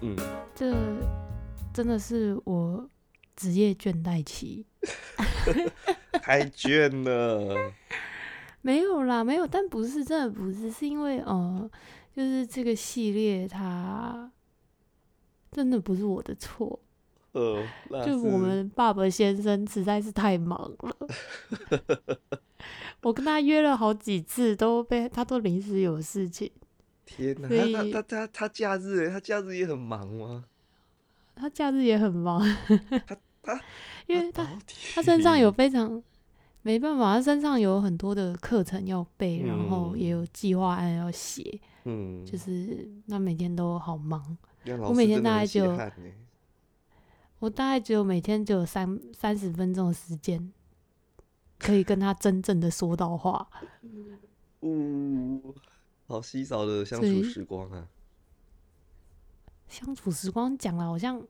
嗯，这真的是我职业倦怠期。太倦了。没有啦，没有，但不是真的不是，是因为呃，就是这个系列它真的不是我的错，呃，那就我们爸爸先生实在是太忙了。我跟他约了好几次，都被他都临时有事情。天哪，所他他他他他假日欸，他假日也很忙吗？他假日也很忙，他他 因为他他身上有非常没办法，他身上有很多的课程要背，然后也有计划案要写，嗯，就是那每天都好忙。我每天大概就我大概只有每天只有三三十分钟的时间，可以跟他真正的说到话。呜，好稀少的相处时光啊！相处时光讲了，好像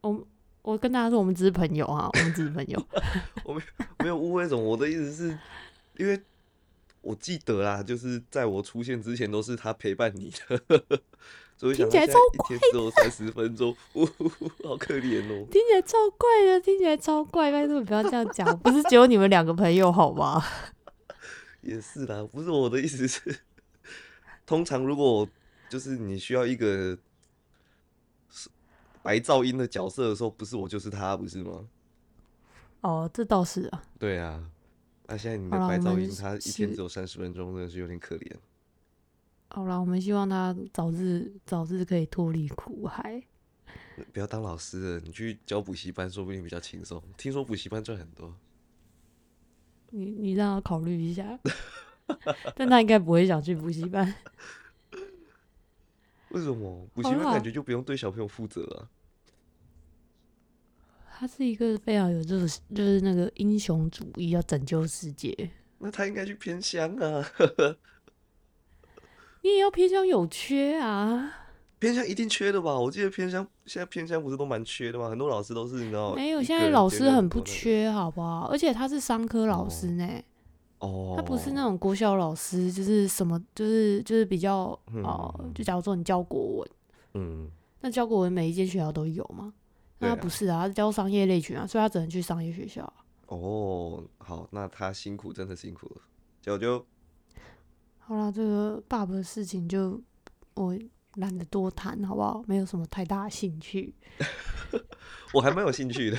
我我跟大家说，我们只是朋友啊，我们只是朋友。我没有误会什么，我的意思是，因为我记得啦，就是在我出现之前都是他陪伴你的，所以听起来超一天只有三十分钟，呜，好可怜哦。听起来超怪的，听起来超怪，但是你不要这样讲，不是只有你们两个朋友好吗？也是啦，不是我的意思是，通常如果就是你需要一个是白噪音的角色的时候，不是我就是他，不是吗？哦，这倒是啊。对啊，那现在你的白噪音，他一天只有三十分钟，真的是有点可怜。好啦，我们希望他早日早日可以脱离苦海。不要当老师了，你去教补习班，说不定比较轻松。听说补习班赚很多。你你让他考虑一下，但他应该不会想去补习班。为什么补习班感觉就不用对小朋友负责啊？他是一个非常有这种就是那个英雄主义，要拯救世界。那他应该去偏乡啊，你也要偏乡有缺啊？偏乡一定缺的吧？我记得偏乡现在偏乡不是都蛮缺的吗？很多老师都是你知道，没有，现在老师很不缺，好不好？而且他是商科老师呢，哦，他不是那种国小老师，就是什么就是就是比较哦、嗯就假如说你教国文，嗯，那教国文每一间学校都有吗？那他不是啊，他是教商业类群啊，所以他只能去商业学校啊。哦，好，那他辛苦，真的辛苦了。就就，好了，这个爸爸的事情就我懒得多谈，好不好？没有什么太大的兴趣。我还蛮有兴趣的，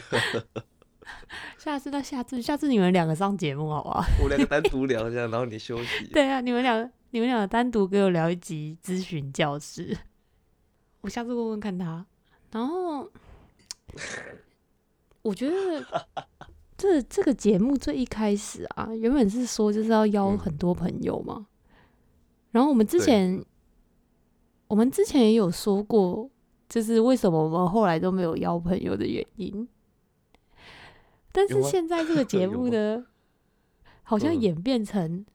下次那下次下次你们两个上节目好不好？我两个单独聊一下，然后你休息。对啊，你们两个你们两个单独给我聊一集咨询教室，我下次问问看他。然后我觉得这这个节目最一开始啊，原本是说就是要邀嗯很多朋友嘛。然后我们之前我们之前也有说过，就是为什么我们后来都没有邀朋友的原因。但是现在这个节目呢，好像嗯演变成，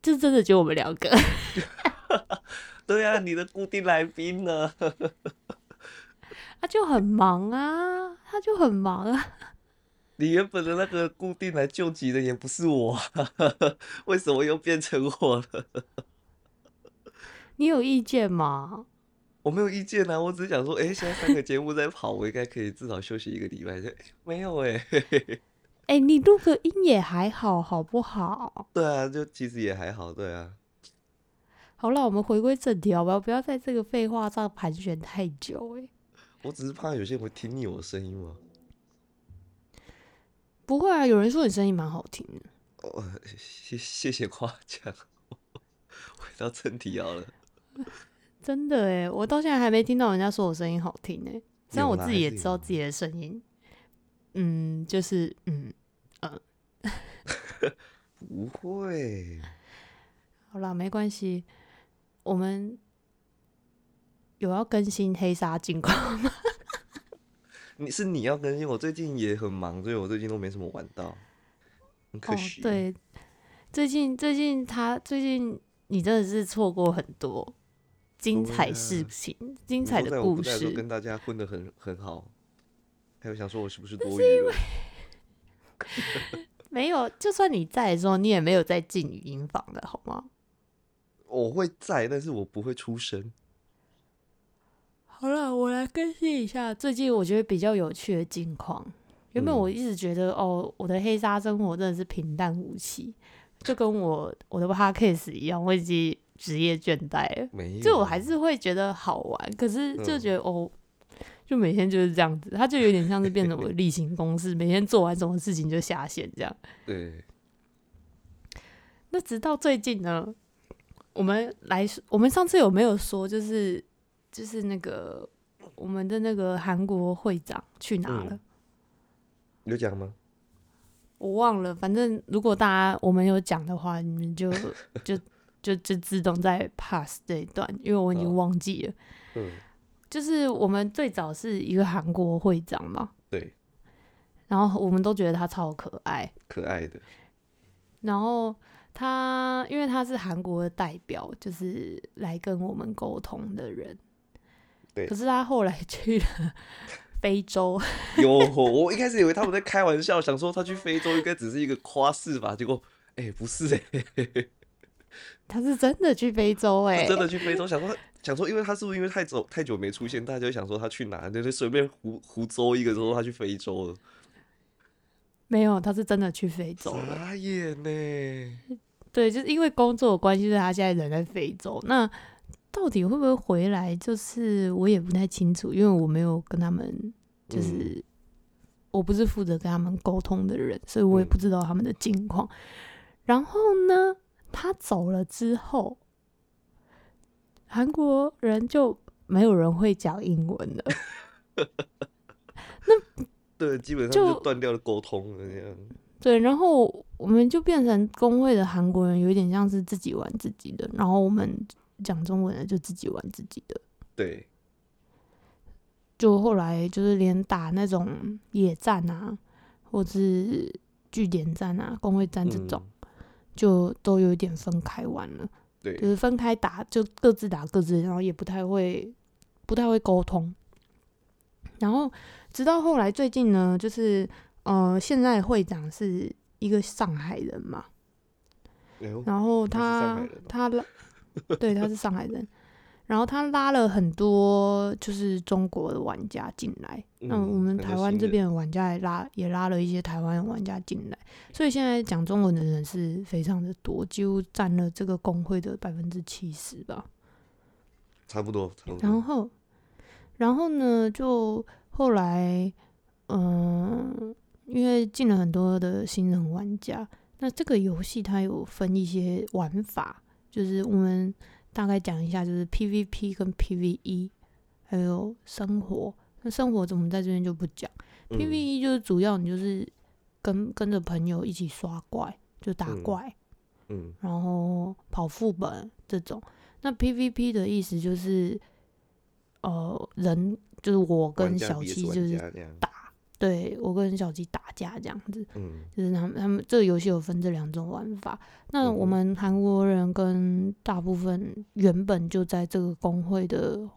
就真的就我们两个。对啊，你的固定来宾呢？他就很忙啊，他就很忙啊。你原本的那个固定来救急的也不是我、啊，为什么又变成我了？你有意见吗？我没有意见啊，我只是想说，哎、现在三个节目在跑，我应该可以至少休息一个礼拜。诶没有哎、哎、你录个音也还好，好不好？对啊，就其实也还好，对啊。好了，我们回归正题好不好？不要在这个废话上盘旋太久、哎，我只是怕有些人会听腻我的声音嘛。不会啊，有人说你声音蛮好听的。哦，谢谢谢夸奖。回到正题好了。真的哎，我到现在还没听到人家说我声音好听哎，虽然我自己也知道自己的声音，嗯，就是嗯嗯，不会，好啦，没关系，我们有要更新黑沙近况吗？你是你要更新，我最近也很忙，所以我最近都没什么玩到，很可哦惜。，对，最近最近他最近你真的是错过很多精彩事情、精彩的故事。跟大家混得很很好，还有想说我是不是多余了？没有，就算你在的时候，你也没有在进语音房的好吗？我会在，但是我不会出声。好了，我来更新一下最近我觉得比较有趣的近况。原本嗯我一直觉得，哦，我的黑沙生活真的是平淡无奇，就跟我我的 podcast 一样，我已经职业倦怠了。没有，就我还是会觉得好玩，可是就嗯觉得、哦，就每天就是这样子，它就有点像是变成我的例行公事，每天做完什么事情就下线这样。对，那直到最近呢，我们来说，我们上次有没有说，就是就是那个我们的那个韩国会长去哪了？嗯有讲吗？我忘了，反正如果大家我们有讲的话，你们就就就就自动在 pass 这一段，因为我已经哦忘记了。嗯，就是我们最早是一个韩国会长嘛，对，然后我们都觉得他超可爱，可爱的，然后他因为他是韩国的代表，就是来跟我们沟通的人。对。可是他后来去了 非洲，有，我一开始以为他们在开玩笑，想说他去非洲应该只是一个夸饰吧，结果，哎、不是哎、他是真的去非洲哎、是真的去非洲，想说想说，因为他是不是因为太久太久没出现，大家就想说他去哪，就是随便胡胡诌一个说他去非洲了，没有，他是真的去非洲了。傻眼呢，对，就是因为工作的关系，所以他现在人在非洲。那到底会不会回来，就是我也不太清楚，因为我没有跟他们，就是、我不是负责跟他们沟通的人，所以我也嗯不知道他们的近况。然后呢，他走了之后，韩国人就没有人会讲英文了。那对，基本上就就断掉了沟通了这样，对，然后我们就变成工会的韩国人，有一点像是自己玩自己的，然后我们讲中文的就自己玩自己的。对，就后来就是连打那种野战啊，或是据点战啊、工会战这种，嗯就都有一点分开玩了，对，就是分开打，就各自打各自，然后也不太会不太会沟通。然后直到后来最近呢，就是呃，现在会长是一个上海人嘛，哎然后他他是上海人哦他，对，他是上海人，然后他拉了很多就是中国的玩家进来，那嗯我们台湾这边的玩家也拉也拉了一些台湾的玩家进来，所以现在讲中文的人是非常的多，几乎占了这个工会的百分之七十吧。差不多，差不多，然后，然后呢，就后来，嗯、因为进了很多的新人玩家，那这个游戏它有分一些玩法，就是我们大概讲一下，就是 PVP 跟 PVE，还有生活。那生活怎么在这边就不讲、嗯 p v e 就是主要你就是跟跟着朋友一起刷怪，就打嗯怪。嗯然后跑副本这种。那 PVP 的意思就是，呃，人就是我跟小七就是打，对我跟小鸡打架这样子，嗯。就是他们他们这个游戏有分这两种玩法。那我们韩国人跟大部分原本就在这个工会的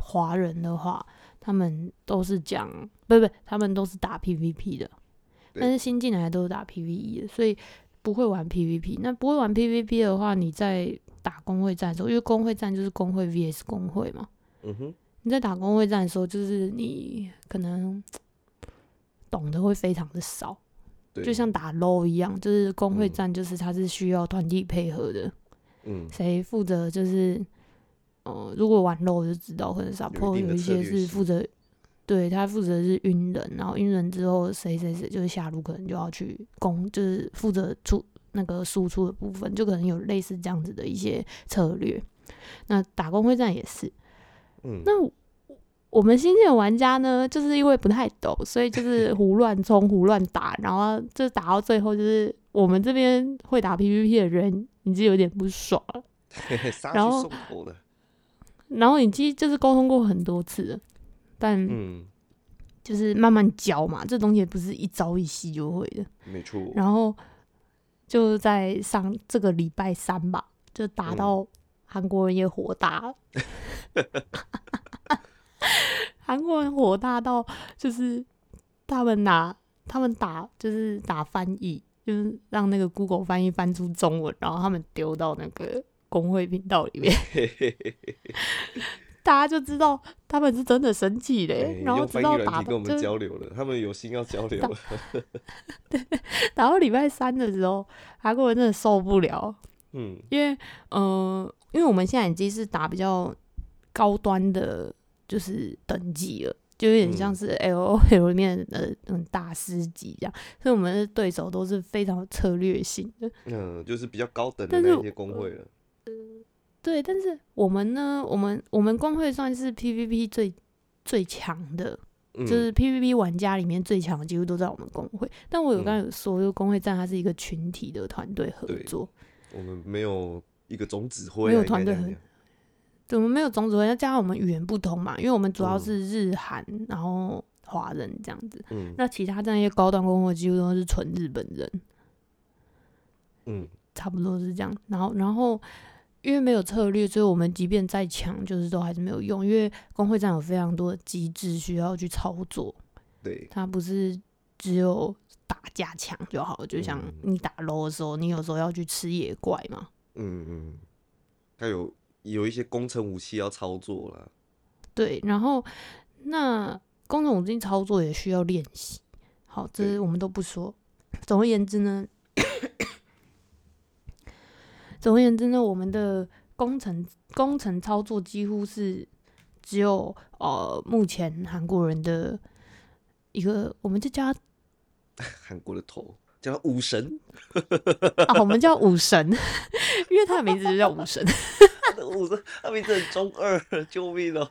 华人的话，他们都是讲不不，他们都是打 PVP 的，但是新进来都是打 PVE 的，所以不会玩 PVP。那不会玩 PVP 的话，你在打工会战的时候，因为工会战就是工会 VS 工会嘛，嗯哼，你在打工会战的时候，就是你可能懂得会非常的少，就像打 LO 一样，就是工会嗯。战就是它是需要团体配合的，嗯。谁负责就是，呃，如果玩 LO 就知道，可能 support 有一些是负责，对他负责是晕人，然后晕人之后谁谁谁就是下路可能就要去攻，就是负责出那个输出的部分，就可能有类似这样子的一些策略。那打工会战也是，嗯，那我们新进的玩家呢，就是因为不太懂，所以就是 胡乱冲、胡乱打，然后就打到最后，就是我们这边会打 PVP 的人已经有点不爽了。然后然后你其实就是沟通过很多次了，但嗯，就是慢慢教嘛，这东西也不是一朝一夕就会的。没错，然后就在上这个礼拜三吧，就打嗯。到韩国人也火大了，韩国人火大到就是他们拿他们打就是打翻译，就是让那个 Google 翻译翻出中文，然后他们丢到那个工会频道里面，大家就知道他们是真的生气嘞，哎然后知道打跟我们交流了，他们有心要交流了。打到礼拜三的时候，韩国人真的受不了，嗯。因为呃，因为我们现在已经是打比较高端的，就是等级了。就有点像嗯是 L O L 里面的那种大师级这样，所以我们的对手都是非常有策略性的。嗯，就是比较高等的那些工会了。对，但是我们呢，我们我们工会算是 P V P 最最强的，嗯，就是 P V P 玩家里面最强的几乎都在我们工会。但我有嗯刚刚有说，就工会战它是一个群体的团队合作，我们没有一个总指挥啊，没有团队合这样讲对，我们没有种族人，再加上我们语言不通嘛，因为我们主要嗯是日韩，然后华人这样子。嗯那其他这些高端工会几乎都是纯日本人，嗯差不多是这样。然后，然后因为没有策略，所以我们即便再强，就是都还是没有用，因为工会战有非常多的机制需要去操作，对，它不是只有打架强就好。就像嗯你打 low 的时候，你有时候要去吃野怪嘛。嗯嗯，还有有一些工程武器要操作啦。对，然后那工程武器操作也需要练习。好，这对我们都不说。总而言之呢，总而言之呢，我们的工程工程操作几乎是只有呃，目前韩国人的一个，我们就叫韩国的头叫他武神，啊，我们叫武神，因为他的名字就叫武神。他的武神，他名字很中二，救命哦！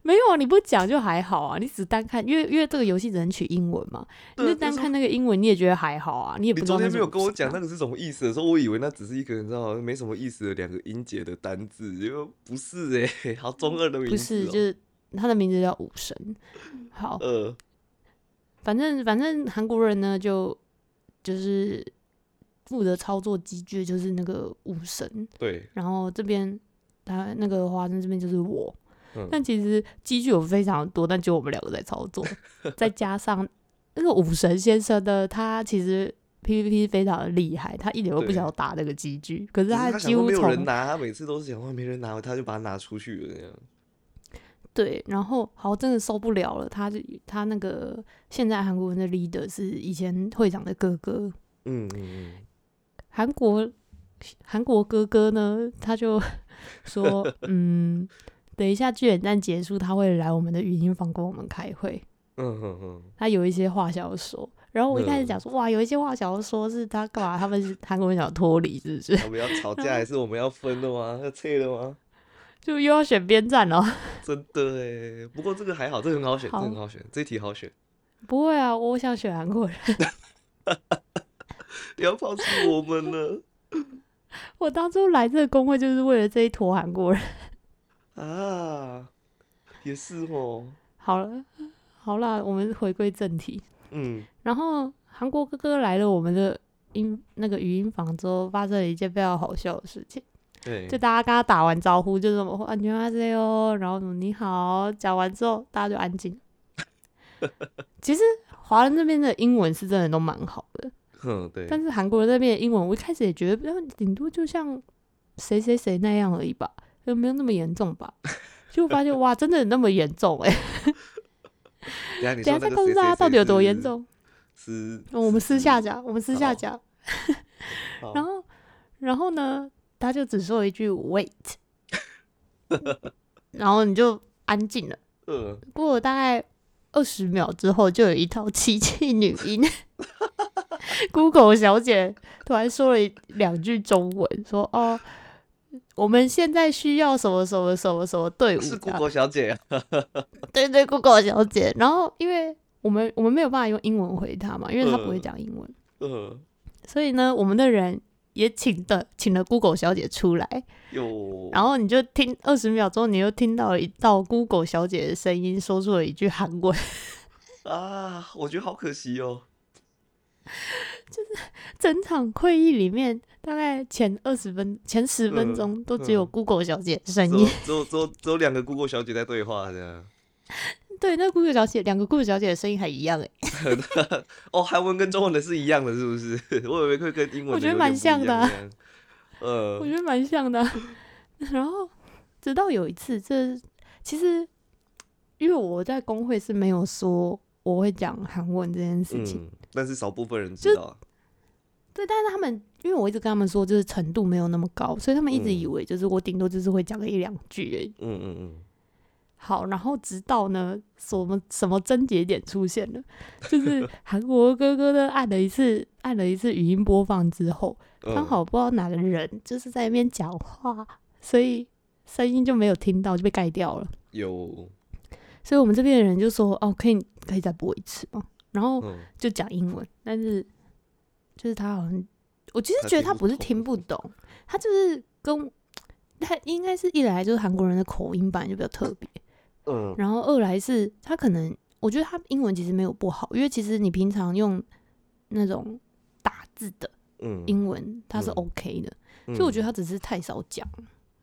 没有啊，你不讲就还好啊，你只单看，因为因为这个游戏只能取英文嘛，你对就是单看那个英文，你也觉得还好啊，你也不你昨天没有跟我讲那个是什么意思的时候，我以为那只是一个你知道没什么意思的两个音节的单字，结果不是哎、好中二的名字、哦。不是，就是他的名字叫武神。好，呃，反正反正韩国人呢，就就是负责操作机具，就是那个武神。对，然后这边他那个华生这边就是我，嗯但其实机具有非常多，但只有我们两个在操作，再加上那个武神先生呢，他其实 PVP 非常的厉害，他一点都不想要打那个机具，可是他几乎想说没有人从拿，他每次都是想话没人拿，他就把它拿出去了这样。对，然后好真的受不了了，他就他那个现在韩国人的 leader 是以前会长的哥哥，嗯嗯嗯，韩国韩国哥哥呢，他就说，嗯，等一下剧演战结束，他会来我们的语音房跟我们开会，嗯嗯嗯，他有一些话想要说。然后我一开始嗯讲说，哇，有一些话想要说，是他干嘛？他们是韩国人想脱离，是不是？我们要吵架还是我们要分了吗？要撤了吗？就又要选边站了？真的哎，不过这个还好，这个很好选，这好个很好选，这一题好选。不会啊，我想选韩国人。你要抛弃我们了 我当初来这个工会就是为了这一坨韩国人。啊！也是哦，好了，好啦，我们回归正题。嗯，然后韩国哥哥来了我们的音那个语音房之后，发生了一件非常好笑的事情，对，就大家跟他打完招呼，就什么安全啊这哦，然后你好，讲完之后大家就安静。其实华人这边的英文是真的都蛮好的，嗯，对，但是韩国人那边的英文，我一开始也觉得，呃顶多就像谁谁谁那样而已吧，就没有那么严重吧？结果发现哇，真的那么严重哎、等下你等下再告诉大家到底有多严重。是，哦我们私下讲，我们私下讲。然后，然后呢，他就只说一句 “wait”，然后你就安静了。呃，过了大概二十秒之后，就有一套奇迹女音，Google 小姐突然说了一两句中文，说：“哦，我们现在需要什么什么什么什么队伍。”是 Google 小姐啊，对对，Google 小姐。然后，因为我们我们没有办法用英文回她嘛，因为她不会嗯讲英文。呃，所以呢，我们的人也请的请了 Google 小姐出来，有，然后你就听二十秒钟，你又听到了一道 Google 小姐的声音，说出了一句韩文。啊，我觉得好可惜哦，就是整场会议里面，大概前二十分、前十分嗯钟都只有嗯 Google 小姐的声音。只有只有只有两个 Google 小姐在对话这样。对，那 Google 小姐两个 Google 小姐的声音还一样哎，哦，韩文跟中文的是一样的，是不是？我以为会跟英文的我觉得蛮像的。呃我，觉得蛮像的啊。然后，直到有一次，这其实因为我在工会是没有说我会讲韩文这件事情，嗯，但是少部分人知道啊，对，但是他们因为我一直跟他们说，就是程度没有那么高，所以他们一直嗯以为就是我顶多就是会讲个一两句而已。嗯嗯嗯，好，然后直到呢，什么什么症结点出现了，就是 韩国哥哥呢按了一次按了一次语音播放之后，嗯。刚好不知道哪个人就是在那边讲话，所以声音就没有听到，就被盖掉了。有，所以我们这边的人就说：“哦，可以可以再播一次吗？”然后嗯。就讲英文，但是就是他好像，我其实觉得他不是听不懂听不懂，他就是跟他应该是一来就是韩国人的口音版就比较特别，嗯然后二来是他可能我觉得他英文其实没有不好，因为其实你平常用那种打字的嗯，英文他是嗯 OK 的，嗯所以我觉得他只是太少讲，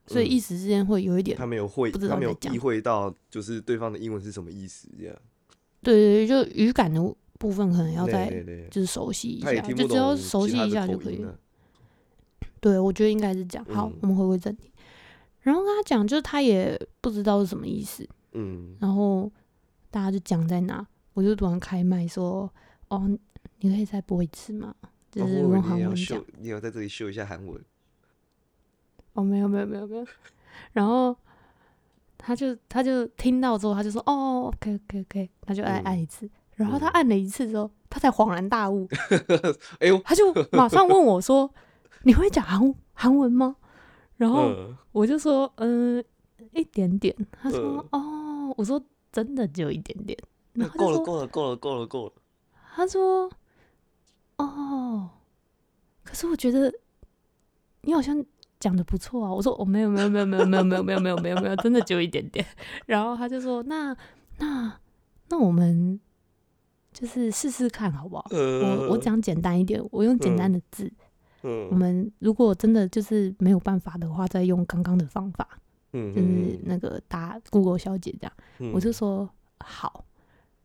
所以嗯一时之间会有一点他没有会，不知他没有意会到，就是对方的英文是什么意思，这样。对对对，就语感的部分可能要再就是熟悉一下，就只要熟悉一下就可以了。啊。对，我觉得应该是这样。好，嗯我们回归正题。然后跟他讲，就是他也不知道是什么意思，嗯然后大家就讲在哪，我就突然开麦说：“哦，你可以再播一次吗？”就是用韩文讲秀。，你要在这里秀一下韩文。哦，没有没有没有没有。然后他就他就听到之后，他就说：“哦，OK OK OK。”他就按嗯按一次。然后他嗯按了一次之后，他才恍然大悟，哎呦，他就马上问我说：“你会讲韩韩文吗？”然后嗯我就说：“嗯、一点点。”他说：“嗯哦。”我说：“真的只有一点点。”然那够了，够了，够了，够了，够了。他说：“哦，可是我觉得你好像讲的不错啊。”我说：“哦，没有，没有，没有，没有，没有，没有，没有，没有，没有，没有，真的只有一点点。”然后他就说：“那那那我们就是试试看好不好？我我讲简单一点，我用简单的字。嗯，我们如果真的就是没有办法的话，再用刚刚的方法，嗯，就是嗯那个打 Google 小姐这样。”嗯我就说好。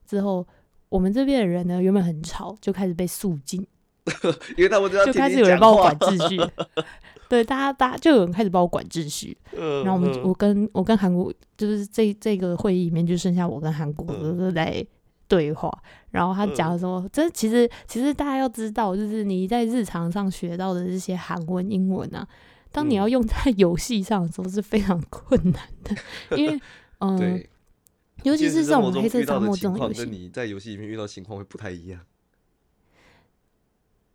之后我们这边的人呢，原本很吵，就开始被肃静，因为他们就就开始有人帮我管秩序。对，大家大家就有人开始帮我管秩序。嗯然后我们嗯我跟我跟韩国就是这这个会议里面就剩下我跟韩国在对话。然后他讲说，这其实其实大家要知道，就是你在日常上学到的这些韩文、英文啊，当你要嗯用在游戏上的时候是非常 困难的，因为嗯。对，尤其是这现实生活种黑色沙漠这种游戏，你在游戏里面遇到情况会不太一样。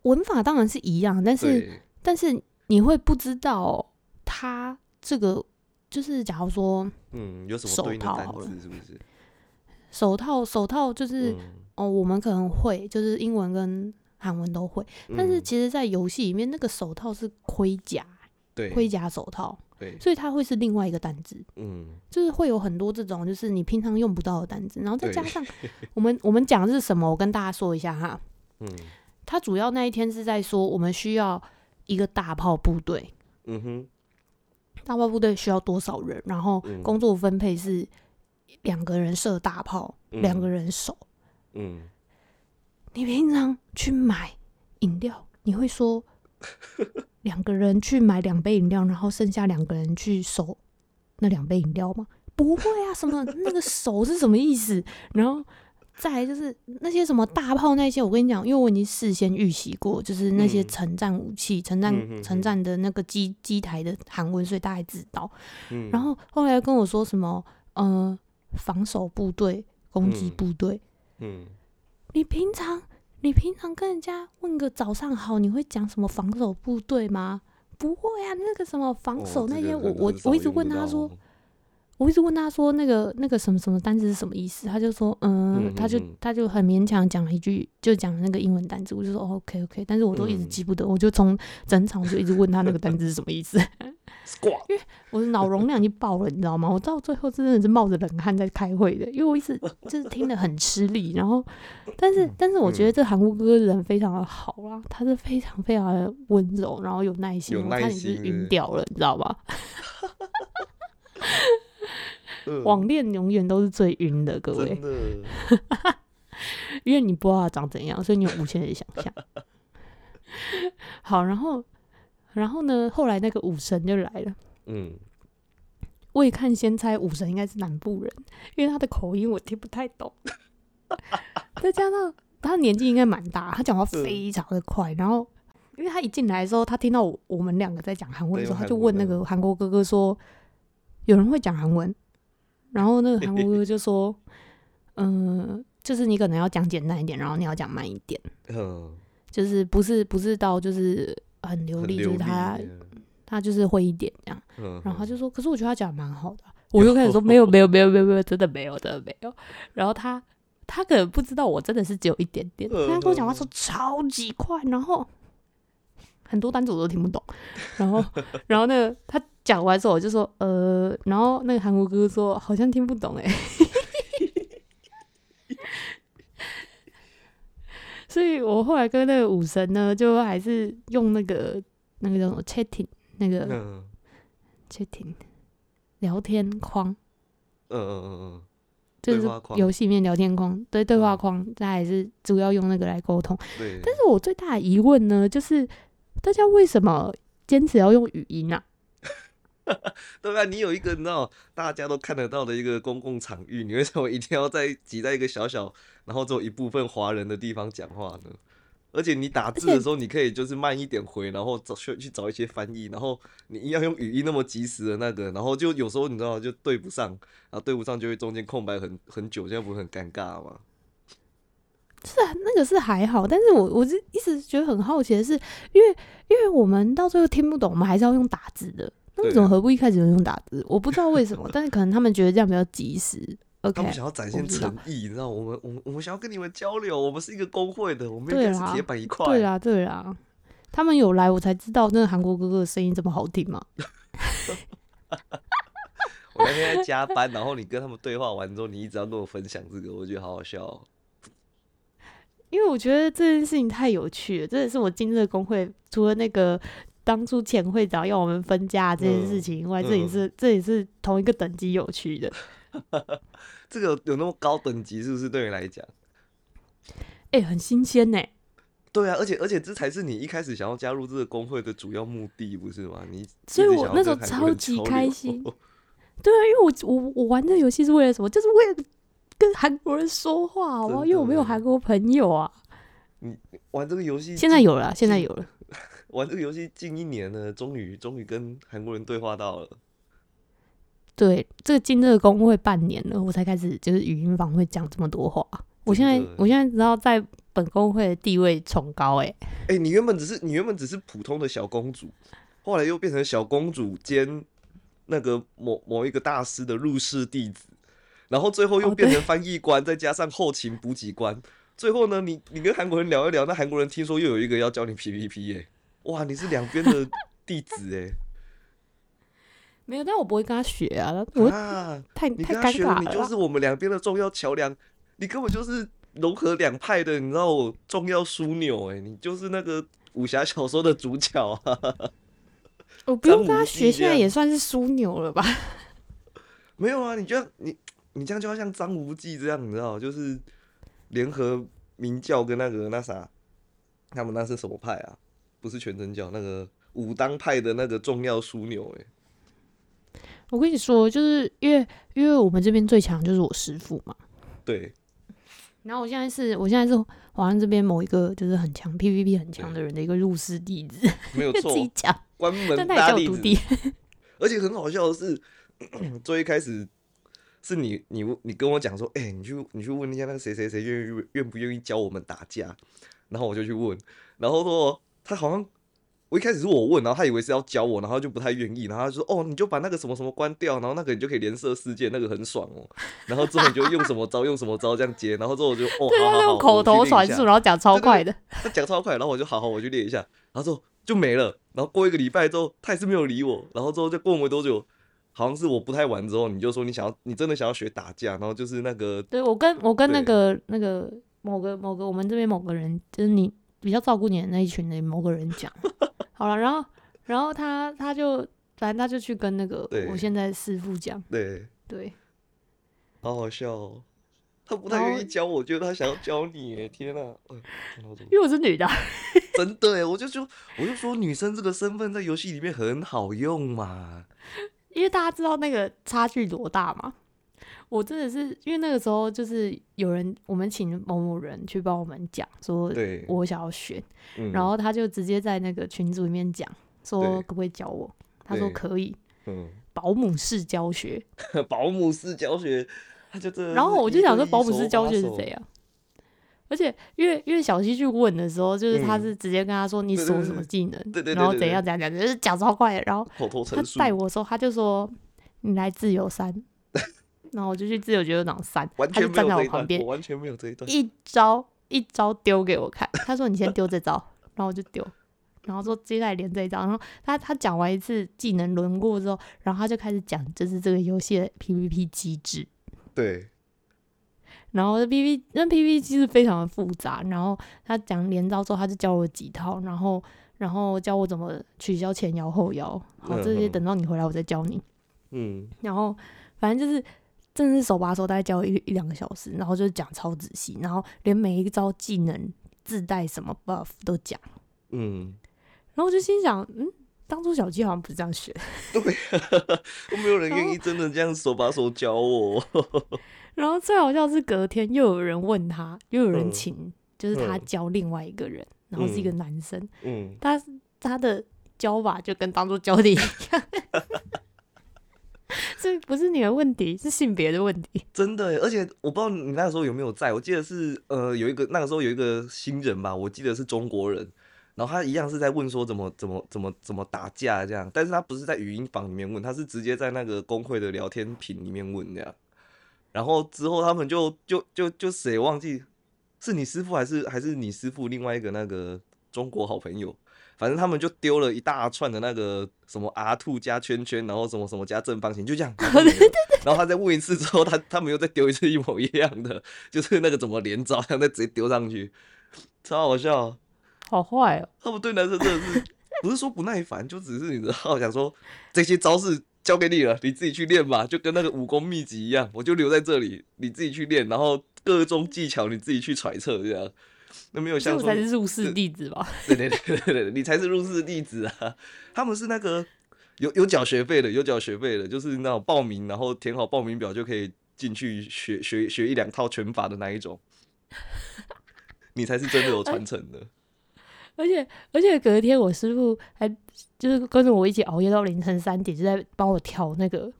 文法当然是一样，但是，但是你会不知道它这个就是假如说嗯，有什么手套好了是不是？手套手套就是、嗯哦，我们可能会就是英文跟韩文都会，但是嗯其实，在游戏里面那个手套是盔甲，对盔甲手套，对，所以它会是另外一个单子。嗯就是会有很多这种，就是你平常用不到的单子，然后再加上 我们我们讲的是什么，我跟大家说一下哈。嗯他主要那一天是在说，我们需要一个大炮部队，嗯哼，大炮部队需要多少人，然后嗯工作分配是两个人射大炮，两、个人守。嗯，你平常去买饮料，你会说两个人去买两杯饮料，然后剩下两个人去守那两杯饮料吗？不会啊，什么 那个守是什么意思？然后再来就是那些什么大炮那些，我跟你讲，因为我已经事先预习过，就是那些嗯城战武器、城战、城战的那个机机台的韩文，所以大概知道。嗯然后后来跟我说什么，呃，防守部队、攻击嗯部队。嗯你平常你平常跟人家问个早上好，你会讲什么防守部队吗？不会啊，那个什么防守哦那些，这个我我我一直问他说，哦我一直问他说那个那个什么什么单词是什么意思，他就说嗯，嗯他就他就很勉强讲了一句，就讲了那个英文单词，我就说、哦、OK OK，但是我都一直嗯记不得，我就从整场我就一直问他那个单词是什么意思，squat，我的脑容量已经爆了，你知道吗？我到最后真的是冒着冷汗在开会的，因为我一直就是听得很吃力。然后，但是但是我觉得这韩国哥哥人非常的好啦，他是非常非常的温柔，然后有耐心，有耐我看你是心晕掉了，你知道吗？嗯。网恋永远都是最晕的，各位。因为你不知道他长怎样，所以你有无限的想象。好，然后然后呢，后来那个武神就来了。嗯。未看先猜武神应该是南部人，因为他的口音我听不太懂，再加上他年纪应该蛮大，他讲话非常的快，然后因为他一进来的时候，他听到我我们两个在讲韩文的时候，他就问那个韩国哥哥说：“有人会讲韩文？”然后那个韩国哥哥就说：“嗯，就是你可能要讲简单一点，然后你要讲慢一点，嗯，就是不是不是到就是很流利，就是他他就是会一点这样。”然后他就说：“可是我觉得他讲的蛮好的。”我就开始说：“ 没有没有没有没有没有，真的没有真的没有。”然后他他可能不知道我真的是只有一点点，他跟我讲话说超级快，然后很多单词我都听不懂。然后然后那个他讲完之后，我就说：“呃。”然后那个韩国哥哥说：“好像听不懂哎。”所以我后来跟那个武神呢，就还是用那个那个叫什么 chatting 那个。chatting 聊天框，嗯嗯嗯嗯，就是游戏里面聊天框，对对话框，他还是主要用那个来沟通。但是我最大的疑问呢，就是大家为什么坚持要用语音啊？对吧？你有一个你知道大家都看得到的一个公共场域，你为什么一定要在挤在一个小小，然后只有一部分华人的地方讲话呢？而且你打字的时候，你可以就是慢一点回，然后找去去找一些翻译，然后你要用语音那么及时的那个，然后就有时候你知道就对不上，然后对不上就会中间空白很很久，这样不是很尴尬吗？是啊，那个是还好，但是我我是一直觉得很好奇的是，因为因为我们到最后听不懂，我们还是要用打字的，那为什么何不一开始就用打字？我不知道为什么，但是可能他们觉得这样比较及时。他们想要展现诚意，你知道，我们我们我们想要跟你们交流，我们是一个工会的，我们应该是铁板一块。对啊，对啊，他们有来，我才知道那个韩国哥哥的声音这么好听嘛。我那天在加班，然后你跟他们对话完之后，你一直要跟我分享这个，我觉得好好笑。因为我觉得这件事情太有趣了，这也是我今日的工会除了那个当初前会长要我们分家这件事情以外，这也是这也是同一个等级有趣的。这个有那么高等级，是不是对你来讲？哎，很新鲜呢。对啊，而且而且这才是你一开始想要加入这个工会的主要目的，不是吗？你所以我那时候超级开心。对啊，因为我我我玩这游戏是为了什么？就是为了跟韩国人说话，好不好？因为我没有韩国朋友啊。你玩这个游戏现在有了，现在有了。玩这个游戏近一年了，终于终于跟韩国人对话到了。对，这个进这个工会半年了，我才开始就是语音房会讲这么多话。我现在我现在知道在本工会的地位崇高，哎哎，你原本只是你原本只是普通的小公主，后来又变成小公主兼那个某某一个大师的入室弟子，然后最后又变成翻译官，再加上后勤补给官，最后呢，你你跟韩国人聊一聊，那韩国人听说又有一个要教你 PVP 哎，哇，你是两边的弟子哎。没有，但我不会跟他学啊！我太太尴尬了。你就是我们两边的重要桥梁，你根本就是融合两派的，你知道我重要枢纽哎！你就是那个武侠小说的主角啊！我不用跟他学，现在也算是枢纽了吧？没有啊，你觉得你你这样就要像张无忌这样，你知道，就是联合明教跟那个那啥，他们那是什么派啊？不是全真教，那个武当派的那个重要枢纽哎。我跟你说，就是因为因为我们这边最强就是我师傅嘛。对。然后我现在是我现在是华安这边某一个就是很强 PVP 很强的人的一个入室弟子，没有错。自己讲，关门大徒弟。而且很好笑的是，最一开始是你你你跟我讲说，哎，你去你去问一下那个谁谁谁愿意愿不愿意教我们打架，然后我就去问，然后说他好像。我一开始是我问，然后他以为是要教我，然后就不太愿意，然后他说：“哦，你就把那个什么什么关掉，然后那个你就可以连射世界，那个很爽哦。”然后之后你就用什么招用什么招这样接，然后之后我就哦，好好 好，口头传述，然后讲超快的，他讲超快，然后我就好好我去练一下，然后之后就没了。然后过一个礼拜之后，他也是没有理我，然后之后就过没多久，好像是我不太玩之后，你就说你想要，你真的想要学打架，然后就是那个，对我跟我跟那个那个某个某个我们这边某个人，就是你比较照顾你的那一群的某个人讲，好了，然后。然后他他就反正他就去跟那个我现在师傅讲，对对，好好笑哦。他不太愿意教我，觉得他想要教你，天哪！因为我是女的，真的哎，我就说我就说女生这个身份在游戏里面很好用嘛。因为大家知道那个差距多大嘛。我真的是因为那个时候就是有人，我们请某某人去帮我们讲，说对，我想要选，嗯然后他就直接在那个群组里面讲，说可不可以教我？他说可以，嗯，保姆式教学。保姆式教学，他就真的是然后我就想说，保姆式教学是怎样？而且因为因为小西去问的时候，就是他嗯是直接跟他说你锁什么技能，对对对然后怎样怎样怎样，就是讲超快的。然后口头他陈述，带我的时候，他就说你来自由山，然后我就去自由觉长山，完全他就站在我旁边我，完全没有这一段。一招一招丢给我看。他说你先丢这招，然后我就丢。然后说接下来连这一招，然后他他讲完一次技能轮过之后，然后他就开始讲就是这个游戏的 PVP 机制，对，然后 PVP 那 PVP 机制非常的复杂，然后他讲连招之后，他就教我几套，然后然后教我怎么取消前摇后摇，好，这些等到你回来我再教你。嗯，然后反正就是真的是手把手，大概教我一一两个小时，然后就讲超仔细，然后连每一招技能自带什么 buff 都讲，嗯，然后我就心想，嗯，当初小鸡好像不是这样学，对，都没有人愿意真的这样手把手教我。然后最好笑是隔天又有人问他，又有人嗯。请，就是他嗯教另外一个人，然后是一个嗯。男生。嗯，他他的教法就跟当初教的一样，这不是你的问题，是性别的问题。真的，而且我不知道你那个时候有没有在，我记得是呃有一个那个时候有一个新人吧，我记得是中国人，然后他一样是在问说怎么怎么怎么怎么打架这样，但是他不是在语音房里面问，他是直接在那个工会的聊天屏里面问这样，然后之后他们就就就就谁忘记是你师傅还是还是你师傅另外一个那个中国好朋友。反正他们就丢了一大串的那个什么 R two 加圈圈，然后什么什么加正方形，就这样。然后他再问一次之后，他他们又再丢一次一模一样的，就是那个怎么连招，然后再直接丢上去，超好笑。好坏哦，他们对男生真的是 不是说不耐烦，就只是你知道想说这些招式交给你了，你自己去练吧，就跟那个武功秘籍一样，我就留在这里，你自己去练，然后各种技巧你自己去揣测，这样。那没有像说才是入室弟子吧？对对对对对，你才是入室弟子啊！他们是那个有有缴学费的，有缴学费的，就是那种报名，然后填好报名表就可以进去学学学一两套拳法的那一种。你才是真的有传承的。而且而且隔天我师傅还就是跟着我一起熬夜到凌晨三点，就在帮我调那个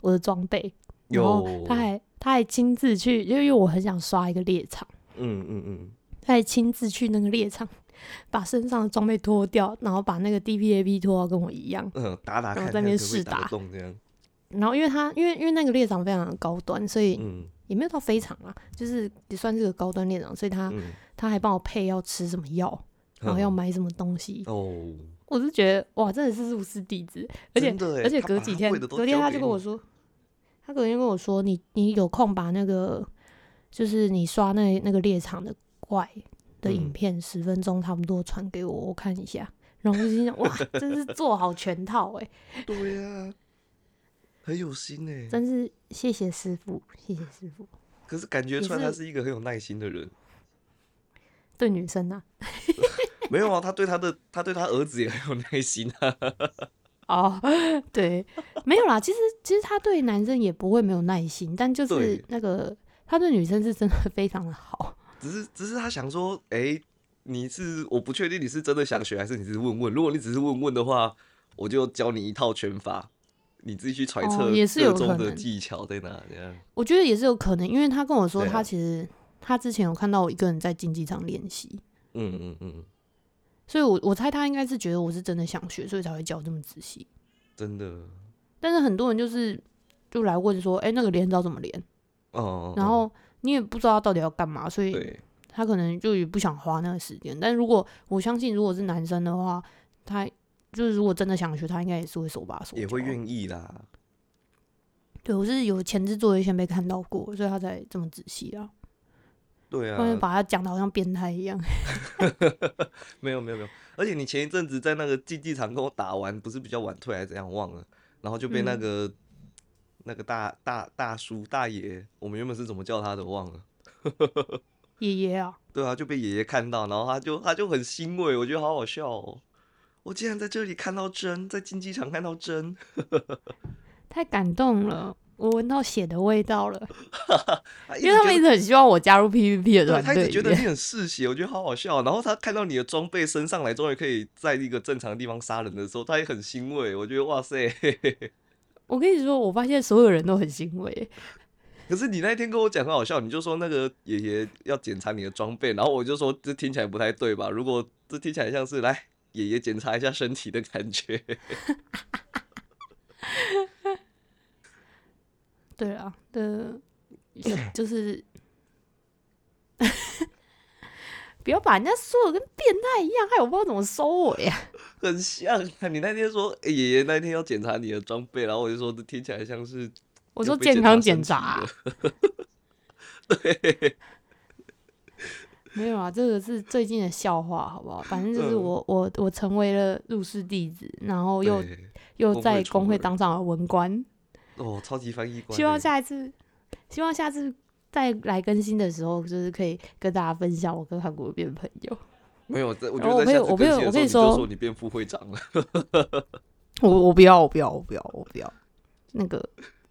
我的装备，然后有他还他还亲自去，因为我很想刷一个猎场，嗯嗯嗯，他还亲自去那个猎场。把身上的装备脱掉，然后把那个 DPAP 脱到跟我一样，嗯，打打看，然后在那边试打。然后因为他因为因为那个猎场非常的高端，所以嗯。也没有到非常啊，就是也算是个高端猎场，所以他、嗯，他还帮我配要吃什么药，然后要嗯买什么东西，哦，我是觉得哇，真的是入室弟子，而且而且隔几天隔天他就跟我说，他隔天跟我说，你你有空把那个就是你刷那那个猎场的怪的影嗯片十分钟差不多传给我，我看一下，然后我就心想哇，真是做好全套哎、对呀、很有心哎。真是谢谢师傅，谢谢师傅。可是感觉也出来他是是一个很有耐心的人。对女生啊，没有啊，他对他的他对他儿子也很有耐心啊。哦，对，没有啦。其实其实他对男生也不会没有耐心，但就是那个他对女生是真的非常的好。只是只是他想说，哎、你是我不确定你是真的想学还是你只是问问。如果你只是问问的话，我就教你一套拳法，你自己去揣测哦也是有各中的技巧在哪。我觉得也是有可能，因为他跟我说，他其实他之前有看到我一个人在竞技场练习，嗯嗯嗯，所以我我猜他应该是觉得我是真的想学，所以才会教这么仔细。真的。但是很多人就是就来问说，哎、那个连招怎么连？哦、然后你也不知道他到底要干嘛，所以，他可能就也不想花那个时间。但如果我相信，如果是男生的话，他就是如果真的想学，他应该也是会手把手，也会。愿意啦。对我是有前置作业先被看到过，所以他才这么仔细啊，对啊然啊，把他讲的好像变态一样。没有没有没有，而且你前一阵子在那个竞技场跟我打完，不是比较晚退还是怎样忘了，然后就被那嗯个、那个大大大叔大爷，我们原本是怎么叫他的忘了。爷爷啊，对啊，就被爷爷看到，然后他就他就很欣慰，我觉得好好笑哦。我竟然在这里看到真，在竞技场看到针，太感动了，我闻到血的味道了，他因为他们一直直很希望我加入 PVP 的。他一直觉得你很嗜血，我觉得好好笑。然后他看到你的装备升上来，终于可以在一个正常的地方杀人的时候，他也很欣慰。我觉得哇塞！我跟你说，我发现所有人都很欣慰。可是你那天跟我讲很好笑，你就说那个爷爷要检查你的装备，然后我就说这听起来不太对吧？如果这听起来像是来爷爷检查一下身体的感觉，对啊，的，就是 不要把人家说的跟变态一样，害我不知道怎么收尾呀。很像啊。你那天说、欸爷爷那天要检查你的装备，然后我就说这听起来像是我说健康检查，对，没有啊，这个是最近的笑话，好不好？反正就是嗯我我我成为了入室弟子，然后又又在工会当上了文官。哦，超级翻译官欸，希望下一次，希望下次再来更新的时候，就是可以跟大家分享我跟韩国变朋友。没有，这我觉得在我朋友我朋友我跟你说说你变副会长了，我我不要，我不要，我不要，我不要，那个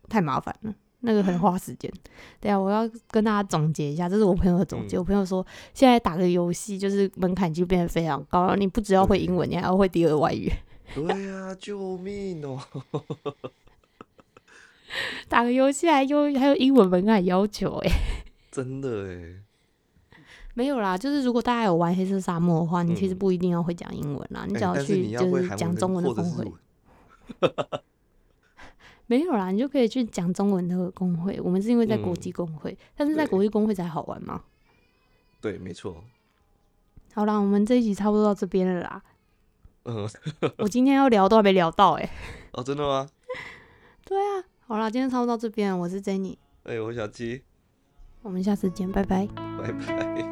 太麻烦了，那个很花时间。等一下我要跟大家总结一下，这是我朋友的总结。嗯我朋友说，现在打个游戏就是门槛就变得非常高了，你不只要会英文，你还要会第二外语。对呀、救命哦！打个游戏还有还有英文门槛要求哎、真的哎，没有啦，就是如果大家有玩黑色沙漠的话，你其实嗯不一定要会讲英文啦，你只要去就是讲中文的工会 没有啦，你就可以去讲中文的工会。我们是因为在国嗯际工会，但是在国际工会才好玩嘛。对，没错。好啦，我们这一集差不多到这边了啦。嗯，我今天要聊都还没聊到哎、哦，真的吗？对啊，好啦，今天差不多到这边，我是 Jenny，哎、我小鸡，我们下次见，拜拜。拜拜。